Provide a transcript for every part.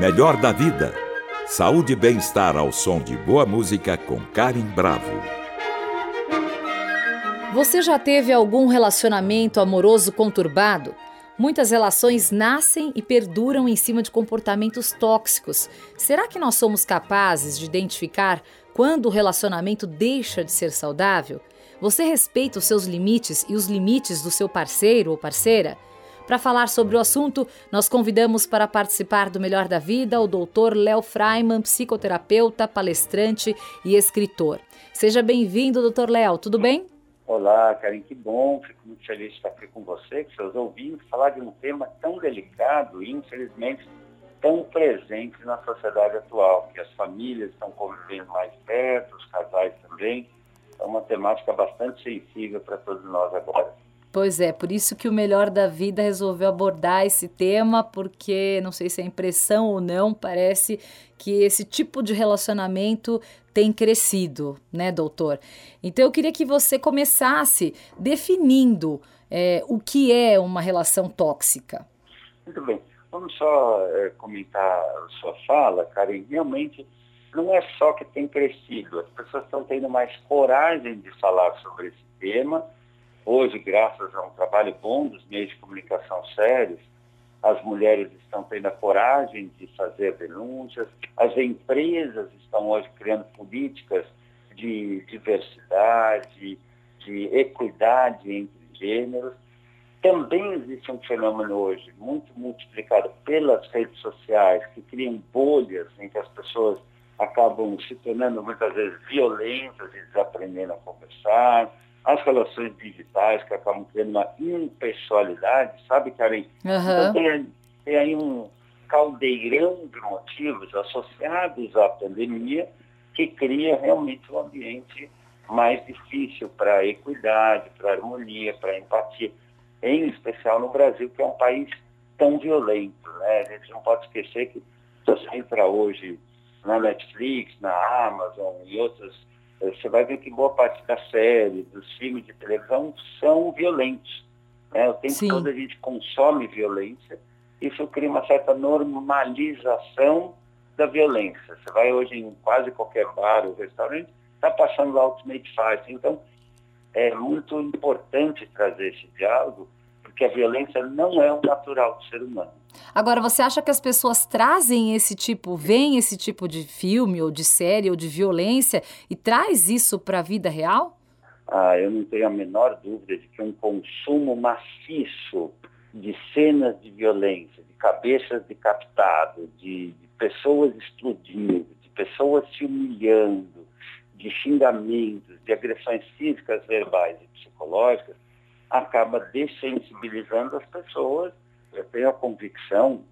Melhor da vida. Saúde e bem-estar ao som de boa música com Karen Bravo. Você já teve algum relacionamento amoroso conturbado? Muitas relações nascem e perduram em cima de comportamentos tóxicos. Será que nós somos capazes de identificar quando o relacionamento deixa de ser saudável? Você respeita os seus limites e os limites do seu parceiro ou parceira? Para falar sobre o assunto, nós convidamos para participar do Melhor da Vida o doutor Léo Freiman, psicoterapeuta, palestrante e escritor. Seja bem-vindo, doutor Léo, tudo bem? Olá, Karen, que bom, fico muito feliz de estar aqui com você, com seus ouvintes, falar de um tema tão delicado e, infelizmente, tão presente na sociedade atual, que as famílias estão convivendo mais perto, os casais também. É uma temática bastante sensível para todos nós agora. Pois é, por isso que o Melhor da Vida resolveu abordar esse tema, porque não sei se é impressão ou não, parece que esse tipo de relacionamento tem crescido, né, doutor? Então eu queria que você começasse definindo é, o que é uma relação tóxica. Muito bem. Vamos só é, comentar sua fala, Karen. Realmente não é só que tem crescido, as pessoas estão tendo mais coragem de falar sobre esse tema Hoje, graças a um trabalho bom dos meios de comunicação sérios, as mulheres estão tendo a coragem de fazer denúncias, as empresas estão hoje criando políticas de diversidade, de equidade entre gêneros. Também existe um fenômeno hoje muito multiplicado pelas redes sociais, que criam bolhas em que as pessoas acabam se tornando muitas vezes violentas e desaprendendo a conversar as relações digitais que acabam criando uma impessoalidade, sabe, Karen? Uhum. Então tem, tem aí um caldeirão de motivos associados à pandemia que cria realmente um ambiente mais difícil para a equidade, para a harmonia, para a empatia, em especial no Brasil, que é um país tão violento. Né? A gente não pode esquecer que se você entra hoje na Netflix, na Amazon e outras você vai ver que boa parte das séries, dos filmes de televisão são violentos. Né? O tempo Sim. todo a gente consome violência, isso cria uma certa normalização da violência. Você vai hoje em quase qualquer bar ou restaurante, está passando lá Ultimate Fight. Então, é muito importante trazer esse diálogo, porque a violência não é o natural do ser humano. Agora, você acha que as pessoas trazem esse tipo, veem esse tipo de filme ou de série ou de violência e traz isso para a vida real? Ah, eu não tenho a menor dúvida de que um consumo maciço de cenas de violência, de cabeças decapitadas, de, de pessoas explodindo, de pessoas se humilhando, de xingamentos, de agressões físicas, verbais e psicológicas, acaba dessensibilizando as pessoas. Eu tenho a convicção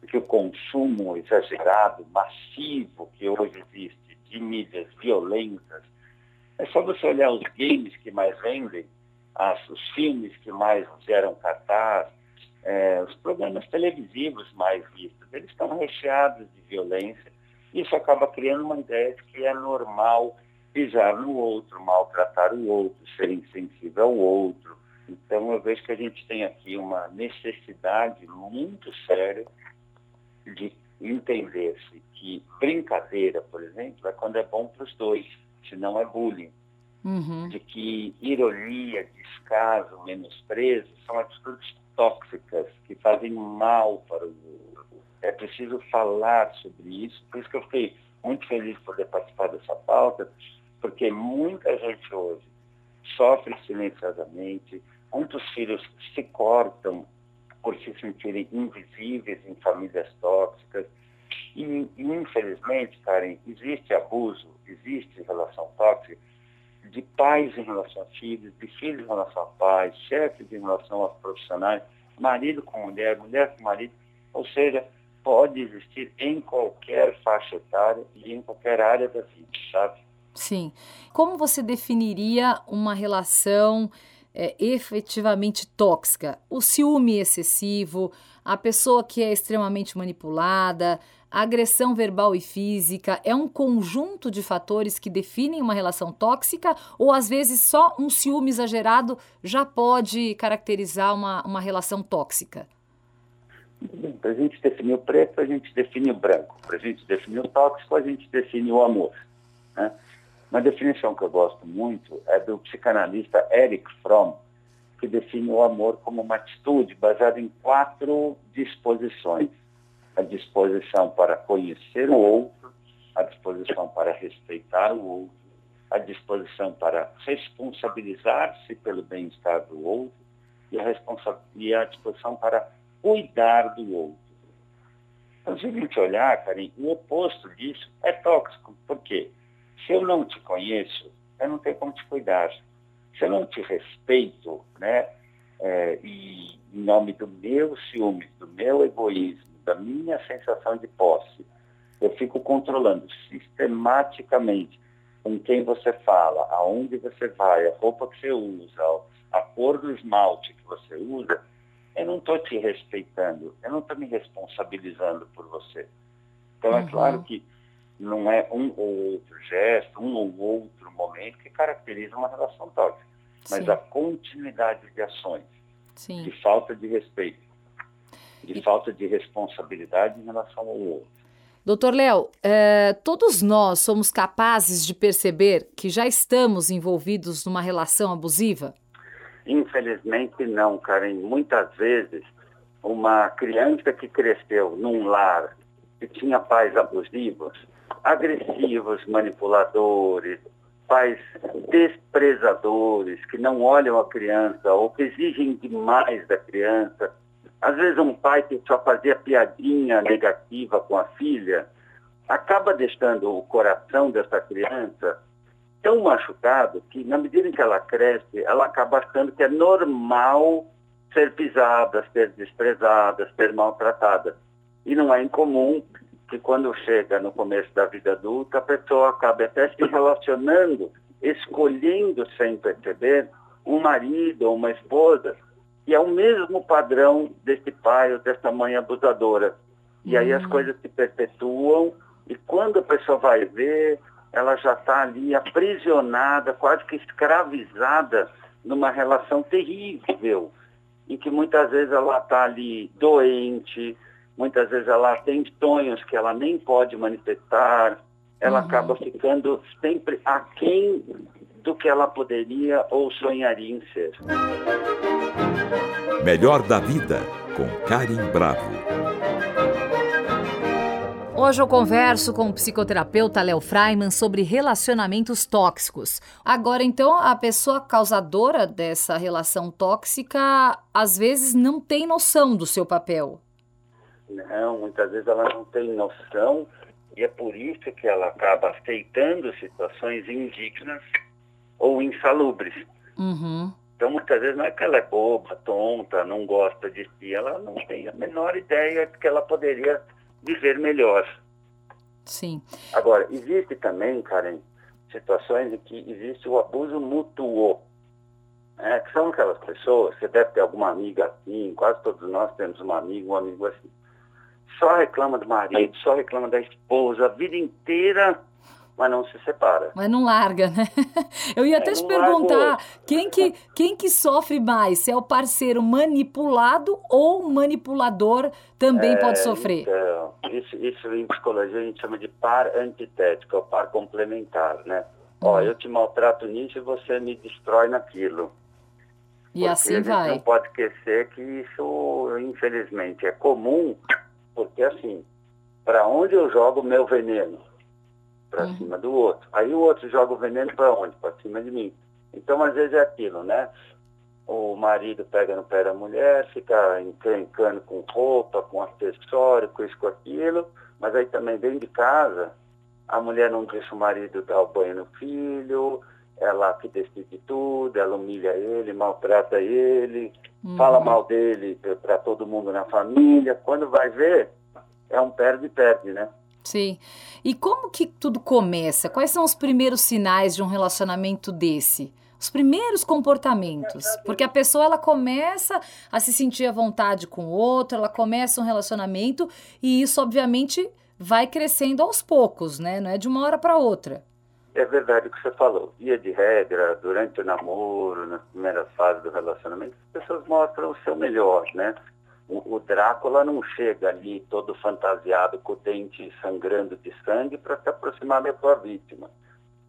de que o consumo exagerado, massivo que hoje existe de mídias violentas, é só você olhar os games que mais vendem, as, os filmes que mais geram cartaz, é, os programas televisivos mais vistos, eles estão recheados de violência. Isso acaba criando uma ideia de que é normal pisar no outro, maltratar o outro, ser insensível ao outro, então, eu vejo que a gente tem aqui uma necessidade muito séria de entender-se que brincadeira, por exemplo, é quando é bom para os dois, senão é bullying. Uhum. De que ironia, descaso, menosprezo são atitudes tóxicas que fazem mal para o outro. É preciso falar sobre isso, por isso que eu fiquei muito feliz de poder participar dessa pauta, porque muita gente hoje sofre silenciosamente, Muitos filhos se cortam por se sentirem invisíveis em famílias tóxicas. E, infelizmente, Karen, existe abuso, existe relação tóxica de pais em relação a filhos, de filhos em relação a pais, chefes em relação aos profissionais, marido com mulher, mulher com marido. Ou seja, pode existir em qualquer faixa etária e em qualquer área da vida, sabe? Sim. Como você definiria uma relação é, efetivamente tóxica. O ciúme excessivo, a pessoa que é extremamente manipulada, a agressão verbal e física é um conjunto de fatores que definem uma relação tóxica ou às vezes só um ciúme exagerado já pode caracterizar uma, uma relação tóxica? Para a gente definir o preto, a gente define o branco. Para a gente definir o tóxico, a gente define o amor. Né? Uma definição que eu gosto muito é do psicanalista Eric Fromm, que define o amor como uma atitude baseada em quatro disposições. A disposição para conhecer o outro, a disposição para respeitar o outro, a disposição para responsabilizar-se pelo bem-estar do outro e a, e a disposição para cuidar do outro. Então, se a gente olhar, Karim, o oposto disso é tóxico. Por quê? Se eu não te conheço, eu não tenho como te cuidar. Se eu não te respeito, né, é, e em nome do meu ciúme, do meu egoísmo, da minha sensação de posse, eu fico controlando sistematicamente com quem você fala, aonde você vai, a roupa que você usa, a cor do esmalte que você usa, eu não estou te respeitando, eu não estou me responsabilizando por você. Então, é uhum. é claro que não é um ou outro gesto, um ou outro momento que caracteriza uma relação tóxica, mas Sim. a continuidade de ações, Sim. de falta de respeito, de e... falta de responsabilidade em relação ao outro. Doutor Léo, é, todos nós somos capazes de perceber que já estamos envolvidos numa relação abusiva? Infelizmente não, Karen. Muitas vezes, uma criança que cresceu num lar que tinha pais abusivos, agressivos, manipuladores, pais desprezadores, que não olham a criança ou que exigem demais da criança. Às vezes um pai que só fazia piadinha negativa com a filha, acaba deixando o coração dessa criança tão machucado que, na medida em que ela cresce, ela acaba achando que é normal ser pisada, ser desprezada, ser maltratada. E não é incomum que, quando chega no começo da vida adulta, a pessoa acabe até se relacionando, escolhendo sem perceber um marido ou uma esposa que é o mesmo padrão desse pai ou dessa mãe abusadora. E aí as uhum. coisas se perpetuam e quando a pessoa vai ver, ela já está ali aprisionada, quase que escravizada numa relação terrível, em que muitas vezes ela está ali doente, muitas vezes ela tem sonhos que ela nem pode manifestar, ela uhum. acaba ficando sempre aquém do que ela poderia ou sonharia em ser. Melhor da vida, com Karim Bravo. Hoje eu converso com o psicoterapeuta Léo Freiman sobre relacionamentos tóxicos. Agora, então, a pessoa causadora dessa relação tóxica às vezes não tem noção do seu papel. Não, muitas vezes ela não tem noção e é por isso que ela acaba aceitando situações indignas ou insalubres. Uhum. Então, muitas vezes não é que ela é boba, tonta, não gosta de si, ela não tem a menor ideia de que ela poderia viver melhor. Sim. Agora, existe também, Karen, situações em que existe o abuso mútuo. Né? Que são aquelas pessoas, você deve ter alguma amiga assim, quase todos nós temos uma amiga, um amigo assim. Só reclama do marido, só reclama da esposa, a vida inteira mas não se separa. Mas não larga, né? Eu ia até é, te perguntar, quem que, quem que sofre mais? Se é o parceiro manipulado ou o manipulador também é, pode sofrer? Então, isso, isso em psicologia a gente chama de par antitético, é o par complementar, né? Uhum. Ó, eu te maltrato nisso e você me destrói naquilo. E porque assim vai. Não pode esquecer que isso, infelizmente, é comum, porque assim, para onde eu jogo o meu veneno? para uhum. cima do outro. Aí o outro joga o veneno para onde? Para cima de mim. Então, às vezes é aquilo, né? O marido pega no pé da mulher, fica encrencando com roupa, com acessório, com isso, com aquilo, mas aí também dentro de casa, a mulher não deixa o marido dar o banho no filho, ela que decide tudo, ela humilha ele, maltrata ele, uhum. fala mal dele para todo mundo na família. Quando vai ver, é um perde-perde, né? Sim. E como que tudo começa? Quais são os primeiros sinais de um relacionamento desse? Os primeiros comportamentos, porque a pessoa ela começa a se sentir à vontade com o outro, ela começa um relacionamento e isso obviamente vai crescendo aos poucos, né? Não é de uma hora para outra. É verdade o que você falou. Via de regra, durante o namoro, nas primeiras fases do relacionamento, as pessoas mostram o seu melhor, né? O, o Drácula não chega ali todo fantasiado com o dente sangrando de sangue para se aproximar da sua vítima.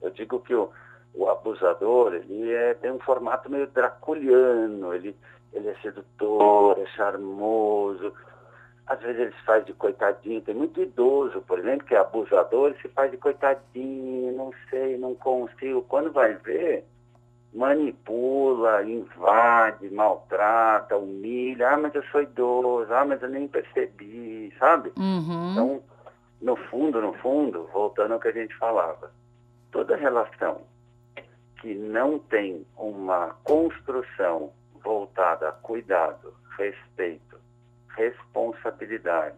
Eu digo que o, o abusador, ele é, tem um formato meio draculiano, ele, ele é sedutor, é charmoso, às vezes ele se faz de coitadinho, tem muito idoso, por exemplo, que é abusador, ele se faz de coitadinho, não sei, não consigo. Quando vai ver, manipula, invade, maltrata, humilha, ah, mas eu sou idoso, ah, mas eu nem percebi, sabe? Uhum. Então, no fundo, no fundo, voltando ao que a gente falava, toda relação que não tem uma construção voltada a cuidado, respeito, responsabilidade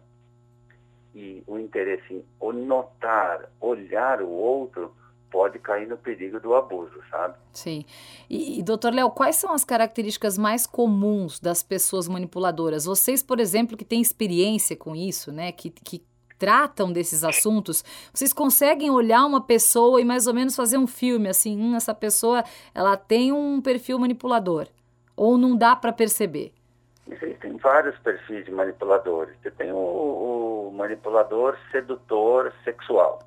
e o interesse em notar, olhar o outro, pode cair no perigo do abuso, sabe? Sim. E, e doutor Léo, quais são as características mais comuns das pessoas manipuladoras? Vocês, por exemplo, que têm experiência com isso, né, que, que tratam desses assuntos, vocês conseguem olhar uma pessoa e mais ou menos fazer um filme assim, hum, essa pessoa, ela tem um perfil manipulador ou não dá para perceber? Existem vários perfis de manipuladores. Você tem o, o manipulador sedutor sexual.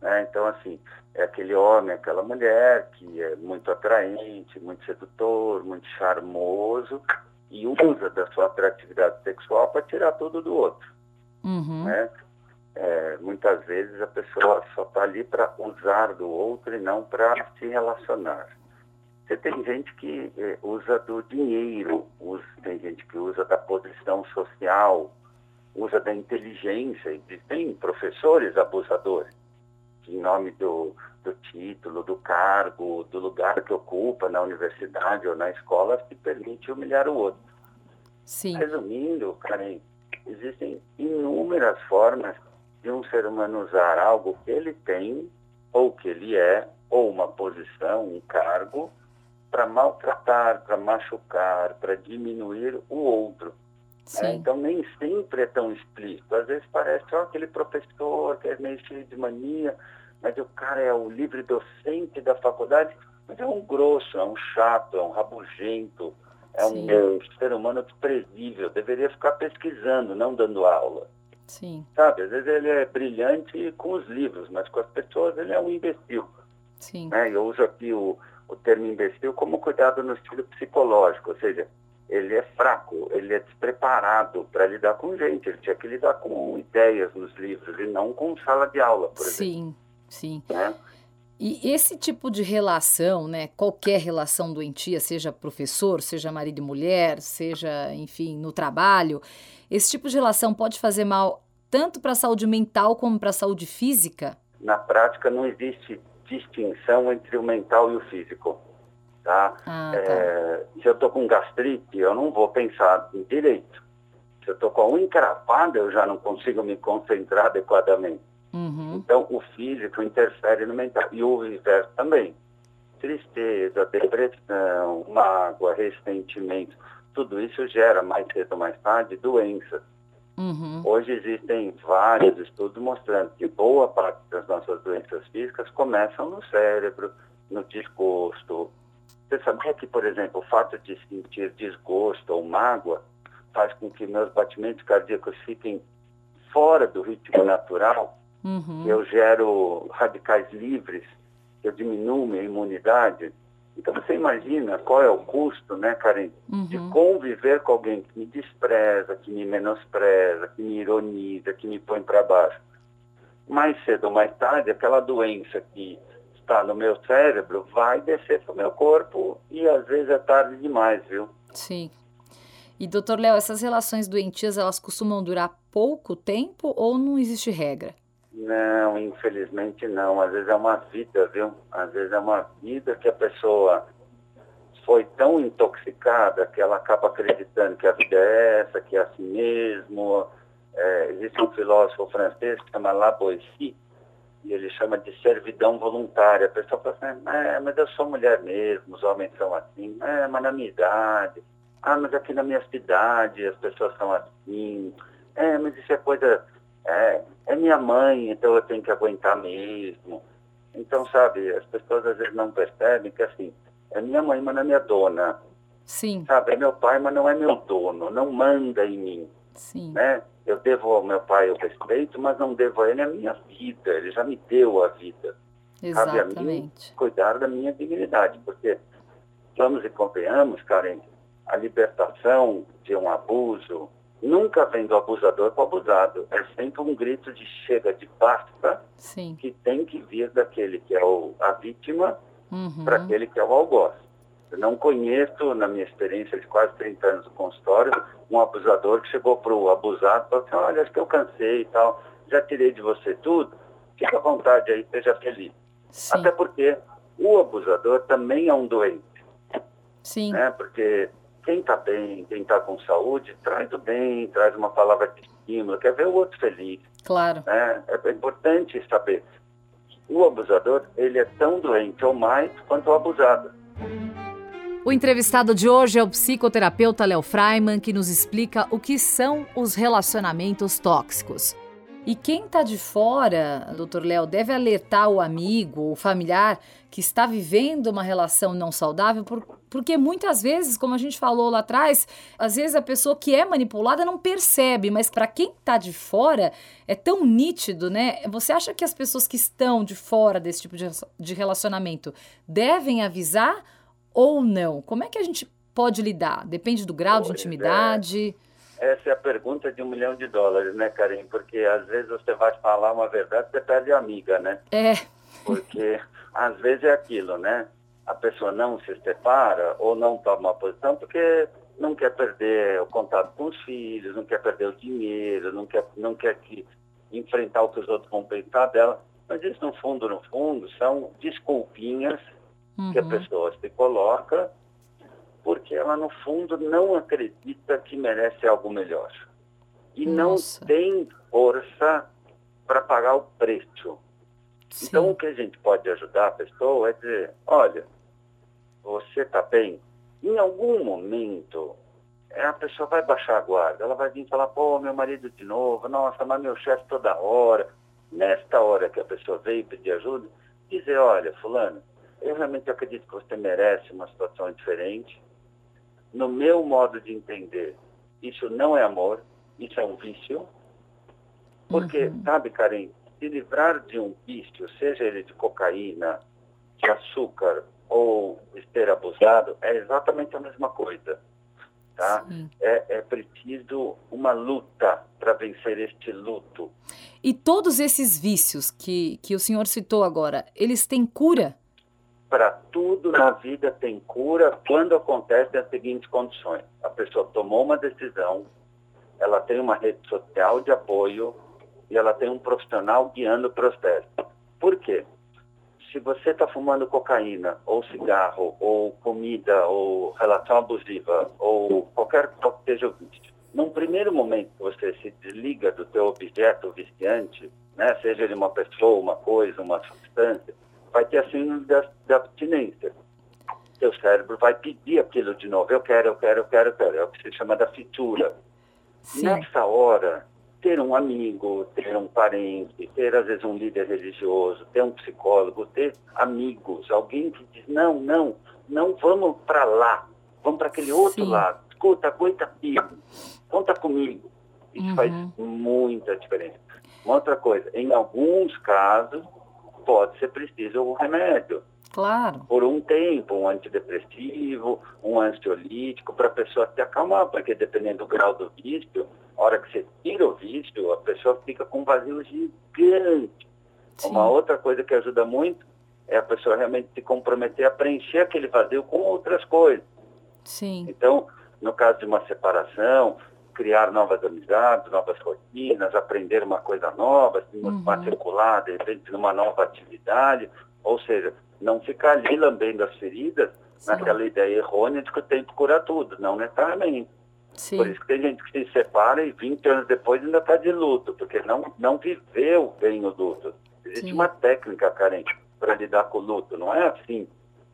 Né? Então, assim, é aquele homem, aquela mulher que é muito atraente, muito sedutor, muito charmoso e usa da sua atratividade sexual para tirar tudo do outro. Uhum. Né? É, muitas vezes a pessoa só está ali para usar do outro e não para se relacionar. Você tem gente que eh, usa do dinheiro, usa, tem gente que usa da posição social, usa da inteligência. E tem professores abusadores, em nome do, do título, do cargo, do lugar que ocupa na universidade ou na escola, se permite humilhar o outro. Sim. Resumindo, Karen, existem inúmeras formas de um ser humano usar algo que ele tem, ou que ele é, ou uma posição, um cargo, para maltratar, para machucar, para diminuir o outro. Sim. Então nem sempre é tão explícito. Às vezes parece ó, aquele professor que é meio cheio de mania, mas o cara é o livre docente da faculdade, mas é um grosso, é um chato, é um rabugento, é um, é um ser humano desprezível. Deveria ficar pesquisando, não dando aula. Sim. Sabe, às vezes ele é brilhante com os livros, mas com as pessoas ele é um imbecil. Sim. Né? Eu uso aqui o, o termo imbecil como cuidado no estilo psicológico, ou seja, ele é fraco, ele é despreparado para lidar com gente, ele tinha que lidar com ideias nos livros e não com sala de aula, por sim, exemplo. Sim, sim. Né? E esse tipo de relação, né, qualquer relação doentia, seja professor, seja marido e mulher, seja, enfim, no trabalho, esse tipo de relação pode fazer mal tanto para a saúde mental como para a saúde física? Na prática, não existe distinção entre o mental e o físico. Tá? Ah, tá. É, se eu estou com gastrite, eu não vou pensar direito. Se eu estou com a unha encrapada, eu já não consigo me concentrar adequadamente. Uhum. Então, o físico interfere no mental. E o inverso também. Tristeza, depressão, mágoa, ressentimento, tudo isso gera, mais cedo ou mais tarde, doenças. Uhum. Hoje existem vários estudos mostrando que boa parte das nossas doenças físicas começam no cérebro, no desgosto. Você sabia que, por exemplo, o fato de sentir desgosto ou mágoa faz com que meus batimentos cardíacos fiquem fora do ritmo natural? Uhum. Eu gero radicais livres, eu diminuo minha imunidade. Então você imagina qual é o custo, né, Karen, uhum. de conviver com alguém que me despreza, que me menospreza, que me ironiza, que me põe para baixo. Mais cedo ou mais tarde, aquela doença que está no meu cérebro vai descer para o meu corpo e às vezes é tarde demais, viu? Sim. E doutor Léo, essas relações doentias, elas costumam durar pouco tempo ou não existe regra? Não, infelizmente não. Às vezes é uma vida, viu? Às vezes é uma vida que a pessoa foi tão intoxicada que ela acaba acreditando que a vida é essa, que é assim mesmo. É, existe um filósofo francês que chama Lavoisier, e ele chama de servidão voluntária. A pessoa fala assim, é, mas eu sou mulher mesmo, os homens são assim, é, mas na minha idade, ah, mas aqui na minha cidade as pessoas são assim, é, mas isso é coisa é, é minha mãe, então eu tenho que aguentar mesmo. Então, sabe, as pessoas às vezes não percebem que assim, é minha mãe, mas não é minha dona. Sim. Sabe, é meu pai, mas não é meu dono, não manda em mim. Sim. Né? Eu devo ao meu pai o respeito, mas não devo a ele a minha vida. Ele já me deu a vida. Cabe a mim Exatamente. cuidar da minha dignidade, porque vamos e convenhamos, Karen, a libertação de um abuso nunca vem do abusador para o abusado. É sempre um grito de chega, de basta, Sim. que tem que vir daquele que é o, a vítima Uhum. para aquele que é o algoz. Eu não conheço, na minha experiência de quase 30 anos no consultório, um abusador que chegou para o abusado e falou assim, olha, acho que eu cansei e tal, já tirei de você tudo, fica à vontade aí, seja feliz. Sim. Até porque o abusador também é um doente, Sim. né? Porque quem está bem, quem está com saúde, traz o bem, traz uma palavra de estímulo, quer ver o outro feliz. Claro. Né? É importante saber. O abusador, ele é tão doente ou mais quanto o abusado. O entrevistado de hoje é o psicoterapeuta Léo Freiman, que nos explica o que são os relacionamentos tóxicos. E quem está de fora, doutor Léo, deve alertar o amigo, o familiar que está vivendo uma relação não saudável, por, porque muitas vezes, como a gente falou lá atrás, às vezes a pessoa que é manipulada não percebe, mas para quem está de fora é tão nítido, né? Você acha que as pessoas que estão de fora desse tipo de, de relacionamento devem avisar ou não? Como é que a gente pode lidar? Depende do grau de Pois é. intimidade. Essa é a pergunta de um milhão de dólares, né, Karim? Porque às vezes você vai falar uma verdade, você perde a amiga, né? É, Porque às vezes é aquilo, né? A pessoa não se separa ou não toma uma posição porque não quer perder o contato com os filhos, não quer perder o dinheiro, não quer, não quer que enfrentar o que os outros vão pensar dela. Mas isso, no fundo, no fundo, são desculpinhas que a uhum, pessoa se coloca porque ela, no fundo, não acredita que merece algo melhor. E Nossa. não tem força para pagar o preço. sim, Então, o que a gente pode ajudar a pessoa é dizer, olha, você está bem? Em algum momento, é, a pessoa vai baixar a guarda, ela vai vir falar, pô, meu marido de novo, nossa, mas meu chefe toda hora. Nesta hora que a pessoa veio pedir ajuda, dizer, olha, fulano, eu realmente acredito que você merece uma situação diferente. No meu modo de entender, isso não é amor, isso é um vício. Porque, Uhum. sabe, Karen, se livrar de um vício, seja ele de cocaína, de açúcar ou esteira abusado, é exatamente a mesma coisa. Tá? É, é preciso uma luta para vencer este luto. E todos esses vícios que, que o senhor citou agora, eles têm cura? Para tudo na vida tem cura quando acontecem as seguintes condições. A pessoa tomou uma decisão, ela tem uma rede social de apoio e ela tem um profissional guiando o processo. Por quê? Se você está fumando cocaína, ou cigarro, ou comida, ou relação abusiva, ou qualquer qual que seja o vício, num primeiro momento que você se desliga do teu objeto viciante, né, seja ele uma pessoa, uma coisa, uma substância, vai ter a síndrome da, da abstinência. Seu cérebro vai pedir aquilo de novo. Eu quero, eu quero, eu quero, eu quero. É o que se chama da fitura. Sim. Nessa hora, ter um amigo, ter um parente, ter às vezes um líder religioso, ter um psicólogo, ter amigos, alguém que diz, não, não, não vamos para lá, vamos para aquele outro Sim. lado. Escuta, aguenta firme, conta comigo. Isso Uhum. faz muita diferença. Uma outra coisa, em alguns casos, pode ser preciso o remédio Claro. por um tempo, um antidepressivo, um ansiolítico, para a pessoa se acalmar, porque dependendo do grau do vício, a hora que você tira o vício, a pessoa fica com um vazio gigante. Sim. Uma outra coisa que ajuda muito é a pessoa realmente se comprometer a preencher aquele vazio com outras coisas. Sim. Então, no caso de uma separação, criar novas amizades, novas rotinas, aprender uma coisa nova, se Uhum. matricular, de repente, numa nova atividade, ou seja, não ficar ali lambendo as feridas Sim. naquela ideia errônea de que o tempo cura tudo, não necessariamente. Sim. Por isso que tem gente que se separa e 20 anos depois ainda está de luto, porque não, não viveu bem o luto. Existe Sim. uma técnica, Karen, para lidar com o luto, não é assim.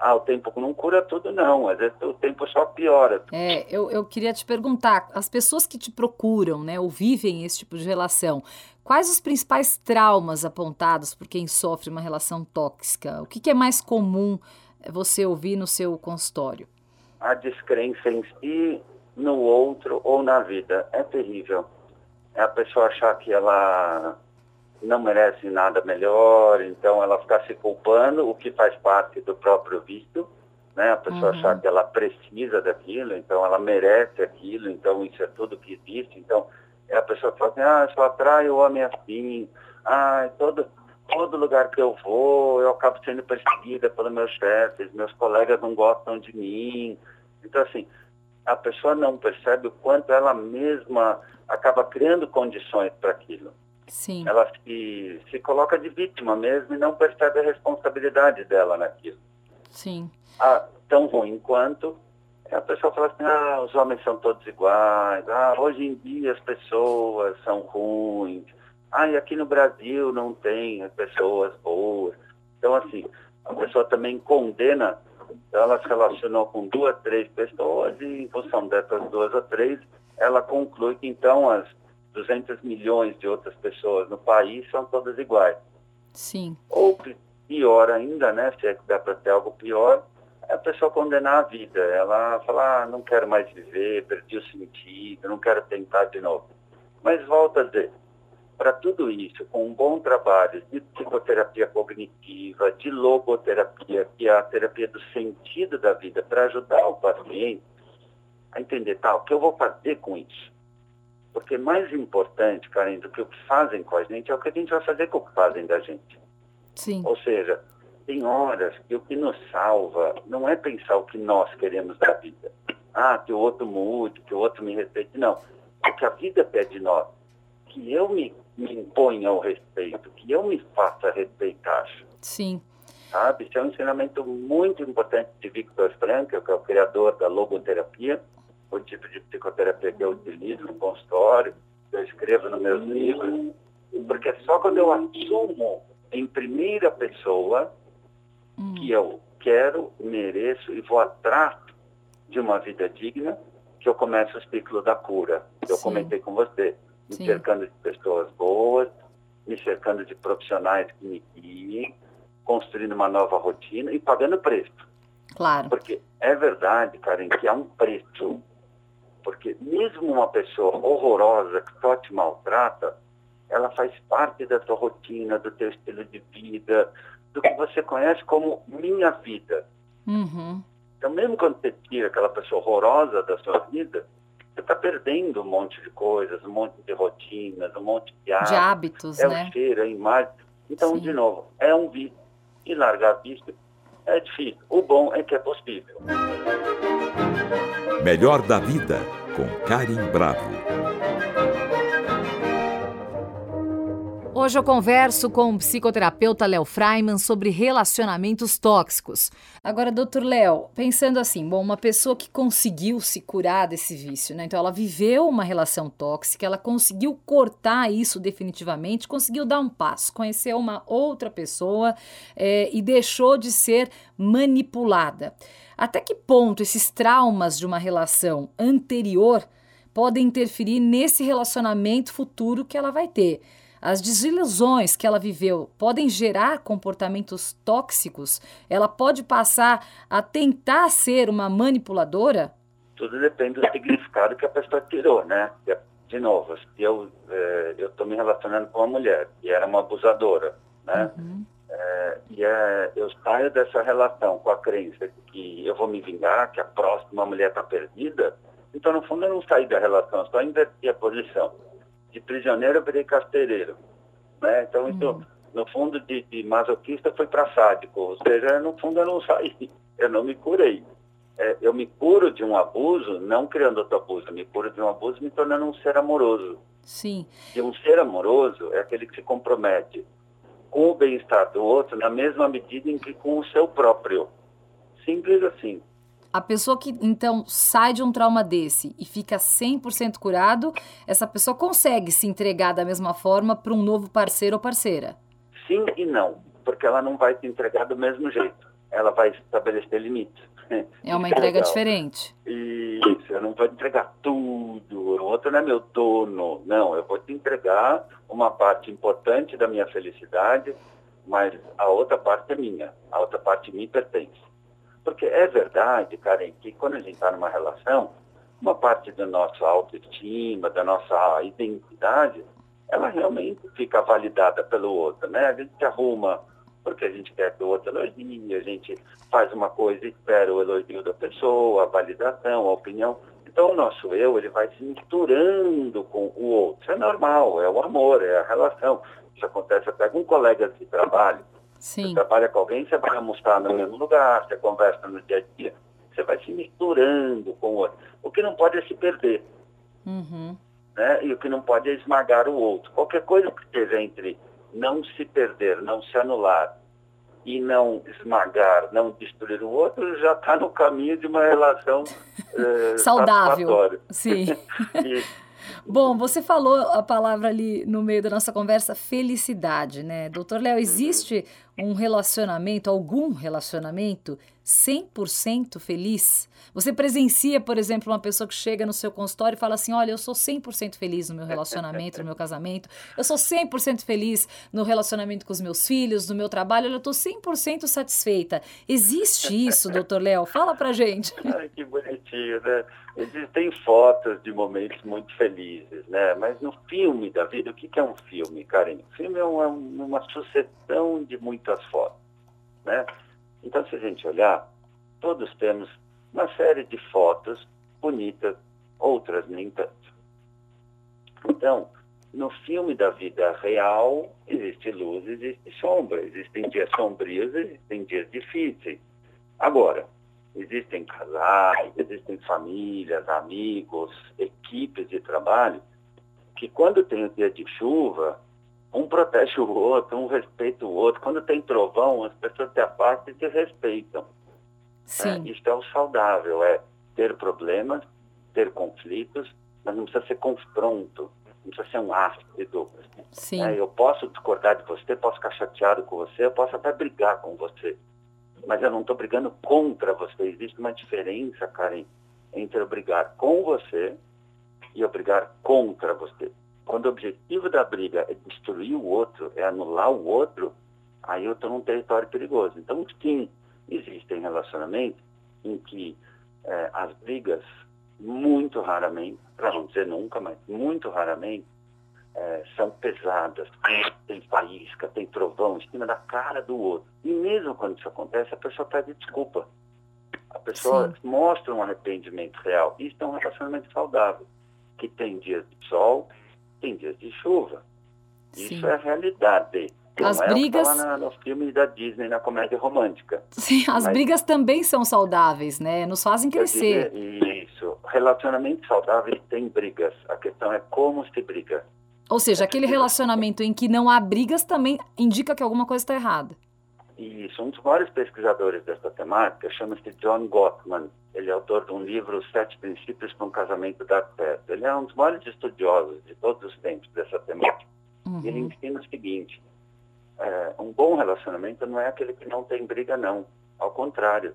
Ah, o tempo não cura tudo, não. Às vezes o tempo só piora. É, eu, eu queria te perguntar, as pessoas que te procuram, né, ou vivem esse tipo de relação, quais os principais traumas apontados por quem sofre uma relação tóxica? O que, que é mais comum você ouvir no seu consultório? a descrença em si, no outro ou na vida. É terrível. É a pessoa achar que ela não merece nada melhor, então ela ficar se culpando, o que faz parte do próprio vício, né? A pessoa uhum. achar que ela precisa daquilo, então ela merece aquilo, então isso é tudo que existe. Então, é a pessoa fala assim, ah, eu só atraio o homem assim, ah, todo, todo lugar que eu vou, eu acabo sendo perseguida pelos meus chefes, meus colegas não gostam de mim. Então, assim, a pessoa não percebe o quanto ela mesma acaba criando condições para aquilo. Sim. Ela se, se coloca de vítima mesmo e não percebe a responsabilidade dela naquilo. Sim. Ah, tão ruim quanto a pessoa fala assim, ah, os homens são todos iguais, ah, hoje em dia as pessoas são ruins, ah, e aqui no Brasil não tem pessoas boas. Então, assim, a pessoa também condena, ela se relacionou com duas, três pessoas e em função dessas duas ou três, ela conclui que então as 200 milhões de outras pessoas no país são todas iguais. Sim. Ou pior ainda, né, se é que dá para ter algo pior, é a pessoa condenar a vida. Ela fala, ah, não quero mais viver, perdi o sentido, não quero tentar de novo. Mas volta a dizer, para tudo isso, com um bom trabalho de psicoterapia cognitiva, de logoterapia, que é a terapia do sentido da vida, para ajudar o paciente a entender, tá, o que eu vou fazer com isso? Porque mais importante, Karen, do que o que fazem com a gente é o que a gente vai fazer com o que fazem da gente. Sim. Ou seja, tem horas que o que nos salva não é pensar o que nós queremos da vida. Ah, que o outro mude, que o outro me respeite. Não. O que a vida pede de nós, que eu me, me imponha ao respeito, que eu me faça respeitar. Sim. Sabe? Isso é um ensinamento muito importante de Victor Frankl, que é o criador da logoterapia, o tipo de psicoterapia que eu utilizo no consultório, que eu escrevo nos meus livros, porque é só quando eu assumo em primeira pessoa hum. que eu quero, mereço e vou atrás de uma vida digna, que eu começo o ciclo da cura, que eu comentei com você, me Sim. cercando de pessoas boas, me cercando de profissionais que me guiem, construindo uma nova rotina e pagando preço. Claro. Porque é verdade, Karen, que há um preço porque mesmo uma pessoa horrorosa que só te maltrata, ela faz parte da tua rotina, do teu estilo de vida, do que você conhece como minha vida. Uhum. Então, mesmo quando você tira aquela pessoa horrorosa da sua vida, você está perdendo um monte de coisas, um monte de rotinas, um monte de hábitos. De hábitos, é né? o cheiro, é a imagem. Então, Sim. de novo, é um vício. E largar vício é difícil. O bom é que é possível. Melhor da Vida, com Karim Bravo. Hoje eu converso com o psicoterapeuta Léo Freiman sobre relacionamentos tóxicos. Agora, doutor Léo, pensando assim, bom, uma pessoa que conseguiu se curar desse vício, né? Então ela viveu uma relação tóxica, ela conseguiu cortar isso definitivamente, conseguiu dar um passo, conheceu uma outra pessoa é, e deixou de ser manipulada. Até que ponto esses traumas de uma relação anterior podem interferir nesse relacionamento futuro que ela vai ter? As desilusões que ela viveu podem gerar comportamentos tóxicos? Ela pode passar a tentar ser uma manipuladora? Tudo depende do significado que a pessoa tirou, né? De novo, eu estou me relacionando com uma mulher e era uma abusadora, né? Uhum. É, e é, eu saio dessa relação com a crença que eu vou me vingar, que a próxima mulher está perdida. Então, no fundo, eu não saí da relação, só inverti a posição de prisioneiro eu virei carcereiro. Né? Então, isso, uhum. no fundo, de, de masoquista foi para sádico. Ou seja, no fundo, eu não saí, eu não me curei. É, eu me curo de um abuso, não criando outro abuso, eu me curo de um abuso me tornando um ser amoroso. Sim. E um ser amoroso é aquele que se compromete com o bem-estar do outro na mesma medida em que com o seu próprio. Simples assim. A pessoa que então sai de um trauma desse e fica 100% curado, essa pessoa consegue se entregar da mesma forma para um novo parceiro ou parceira? Sim e não, porque ela não vai se entregar do mesmo jeito. Ela vai estabelecer limites. É uma entrega legal. diferente. Isso, eu não vou entregar tudo. O outro não é meu dono. Não, eu vou te entregar uma parte importante da minha felicidade, mas a outra parte é minha. A outra parte me pertence. Porque é verdade, Karen, que quando a gente está numa relação, uma parte da nossa autoestima, da nossa identidade, ela realmente fica validada pelo outro, né? A gente arruma porque a gente quer que o outro elogie, a gente faz uma coisa e espera o elogio da pessoa, a validação, a opinião. Então o nosso eu, ele vai se misturando com o outro. Isso é normal, é o amor, é a relação. Isso acontece até com colegas de trabalho. Sim. Você trabalha com alguém, você vai almoçar no mesmo lugar, você conversa no dia a dia, você vai se misturando com o outro. O que não pode é se perder. Uhum. Né? E o que não pode é esmagar o outro. Qualquer coisa que esteja entre não se perder, não se anular e não esmagar, não destruir o outro, já está no caminho de uma relação eh, saudável. Sim. e, Bom, você falou a palavra ali no meio da nossa conversa, felicidade, né? Doutor Léo, existe um relacionamento, algum relacionamento 100% feliz? Você presencia, por exemplo, uma pessoa que chega no seu consultório e fala assim: Olha, eu sou 100% feliz no meu relacionamento, no meu casamento, eu sou 100% feliz no relacionamento com os meus filhos, no meu trabalho, eu estou 100% satisfeita. Existe isso, doutor Léo? Fala pra gente. Ai, que bonitinho, né? Existem fotos de momentos muito felizes, né? Mas no filme da vida, o que é um filme, Karen? O filme é uma, uma sucessão de muitas fotos, né? Então, se a gente olhar, todos temos uma série de fotos bonitas, outras nem tanto. Então, no filme da vida real, existe luz, existe sombra, existem dias sombrios, existem dias difíceis. Agora, existem casais, existem famílias, amigos, equipes de trabalho, que quando tem o dia de chuva, um protege o outro, um respeita o outro. Quando tem trovão, as pessoas se afastam e se respeitam. Sim. É, isso é o saudável, é ter problemas, ter conflitos, mas não precisa ser confronto, não precisa ser um ácido. Sim. É, eu posso discordar de você, posso ficar chateado com você, eu posso até brigar com você, mas eu não estou brigando contra você. Existe uma diferença, Karen, entre eu brigar com você e eu brigar contra você. Quando o objetivo da briga é destruir o outro, é anular o outro, aí eu estou num território perigoso. Então, sim, existem relacionamentos em que é, as brigas, muito raramente, para não dizer nunca, mas muito raramente, é, são pesadas. Tem faísca, tem trovão em cima da cara do outro. E mesmo quando isso acontece, a pessoa pede desculpa. A pessoa Sim. mostra um arrependimento real. Isso é um relacionamento saudável, que tem dias de sol, tem dias de chuva. Sim. Isso é a realidade. Não as é brigas na, nos filmes da Disney na comédia romântica. Sim, as Mas... brigas também são saudáveis, né? Nos fazem crescer. Diria, isso. Relacionamentos saudáveis têm brigas. A questão é como se briga. Ou seja, aquele relacionamento em que não há brigas também indica que alguma coisa está errada. Isso. Um dos maiores pesquisadores dessa temática chama-se John Gottman. Ele é autor de um livro, Sete Princípios para um Casamento Dar Certo. Ele é um dos maiores estudiosos de todos os tempos dessa temática. Uhum. Ele ensina o seguinte, é, um bom relacionamento não é aquele que não tem briga, não. Ao contrário,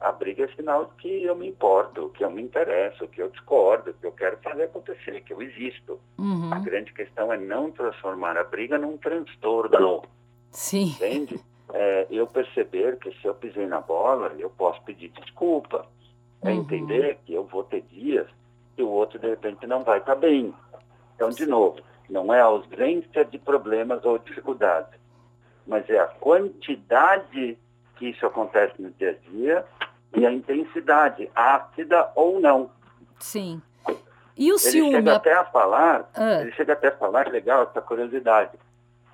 a briga é sinal de que eu me importo, que eu me interesso, que eu discordo, que eu quero fazer acontecer, que eu existo. Uhum. A grande questão é não transformar a briga num transtorno. Sim. Entende? É, eu perceber que se eu pisei na bola, eu posso pedir desculpa. É uhum. entender que eu vou ter dias que o outro, de repente, não vai estar bem. Então, de novo, não é a ausência de problemas ou dificuldades, mas é a quantidade que isso acontece no dia a dia e a intensidade, ácida ou não. Sim. E o ele ciúme? Chega até a falar, ah. Ele chega até a falar, legal essa curiosidade,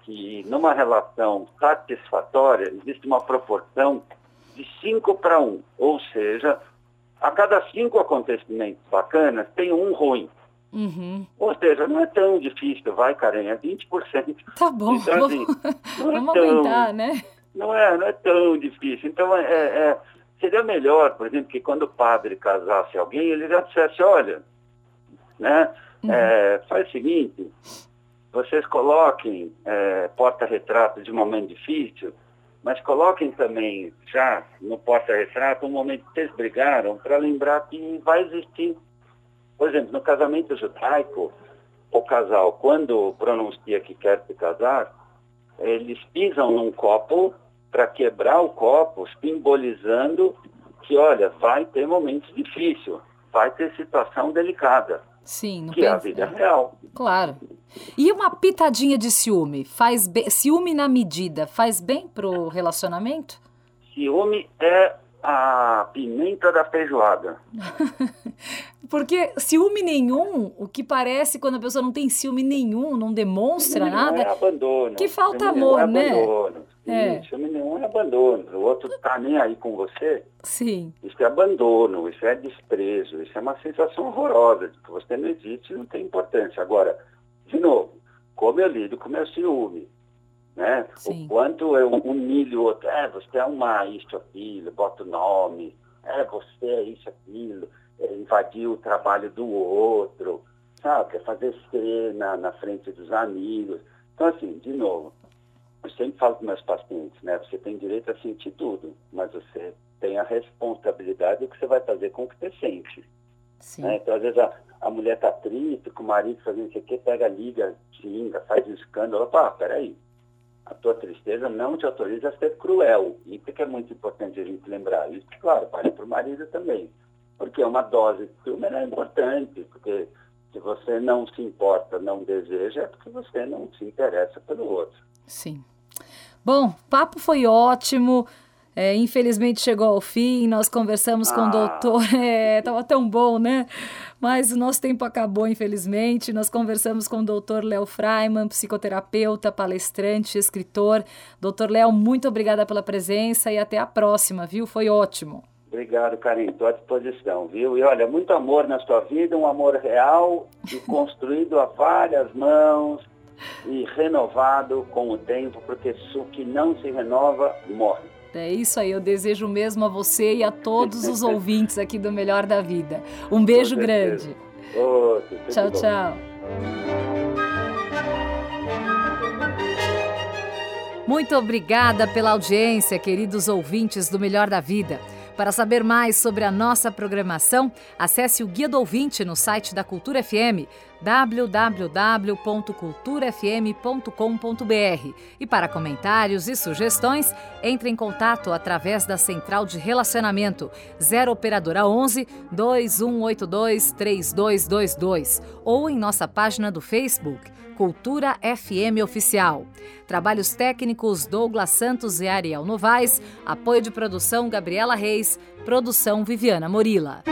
que numa relação satisfatória existe uma proporção de 5 para 1, um, ou seja, a cada cinco acontecimentos bacanas tem um ruim. Uhum. Ou seja, não é tão difícil, vai, Karen, é 20%. Tá bom, então, assim, não é vamos tão, aumentar, né? Não é, não é tão difícil. Então, é, é, seria melhor, por exemplo, que quando o padre casasse alguém, ele já dissesse, olha, né, uhum. é, faz o seguinte, vocês coloquem é, porta-retrato de um momento difícil, mas coloquem também já no porta-retrato um momento que vocês brigaram para lembrar que vai existir por exemplo, no casamento judaico, o casal, quando pronuncia que quer se casar, eles pisam num copo para quebrar o copo, simbolizando que, olha, vai ter momentos difíceis, vai ter situação delicada. Sim, que é a vida real. Claro. E uma pitadinha de ciúme, faz bem, ciúme na medida, faz bem pro relacionamento? Ciúme é a pimenta da feijoada. Porque ciúme nenhum, o que parece quando a pessoa não tem ciúme nenhum, não demonstra ciúme nada. Não é abandono. Que falta amor, é né? Abandono. É. Ciúme nenhum é abandono. O outro tá nem aí com você. Sim. Isso é abandono, isso é desprezo, isso é uma sensação horrorosa de que você não existe e não tem importância. Agora, de novo, como eu lido com meu ciúme, né? Sim. O quanto eu humilho o outro, é, você é uma isso, aquilo, bota o nome, é, você é isso, aquilo, é, invadir o trabalho do outro, sabe? É fazer cena na frente dos amigos. Então, assim, de novo, eu sempre falo com meus pacientes, né? Você tem direito a sentir tudo, mas você tem a responsabilidade do que você vai fazer com o que você sente. Né? Então, às vezes, a, a mulher tá triste, com o marido fazendo isso aqui, pega, liga, xinga, faz um escândalo. Opa, peraí, a tua tristeza não te autoriza a ser cruel. Isso que é muito importante a gente lembrar. Isso, claro, vale para o marido também. Porque uma dose de ciúme é importante, porque se você não se importa, não deseja, é porque você não se interessa pelo outro. Sim. Bom, papo foi ótimo. É, infelizmente chegou ao fim, nós conversamos ah. com o ah. doutor, é, tava tão bom, né? Mas o nosso tempo acabou, infelizmente. Nós conversamos com o doutor Léo Freiman, psicoterapeuta, palestrante, escritor. Doutor Léo, muito obrigada pela presença e até a próxima, viu? Foi ótimo. Obrigado, Karim. Estou à disposição, viu? E olha, muito amor na sua vida, um amor real e construído a várias mãos e renovado com o tempo, porque o que não se renova morre. É isso aí, eu desejo mesmo a você e a todos os ouvintes aqui do Melhor da Vida. Um beijo grande. Tchau, bom. tchau. Muito obrigada pela audiência, queridos ouvintes do Melhor da Vida. Para saber mais sobre a nossa programação, acesse o Guia do Ouvinte no site da Cultura FM, www.culturafm.com.br. E para comentários e sugestões, entre em contato através da Central de Relacionamento 0 Operadora 11 2182 3222 ou em nossa página do Facebook Cultura FM Oficial. Trabalhos técnicos Douglas Santos e Ariel Novaes. Apoio de produção Gabriela Reis. Produção Viviana Morila.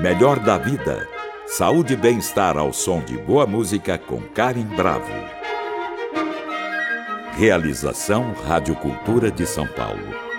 Melhor da vida. Saúde e bem-estar ao som de boa música com Karen Bravo. Realização Rádio Cultura de São Paulo.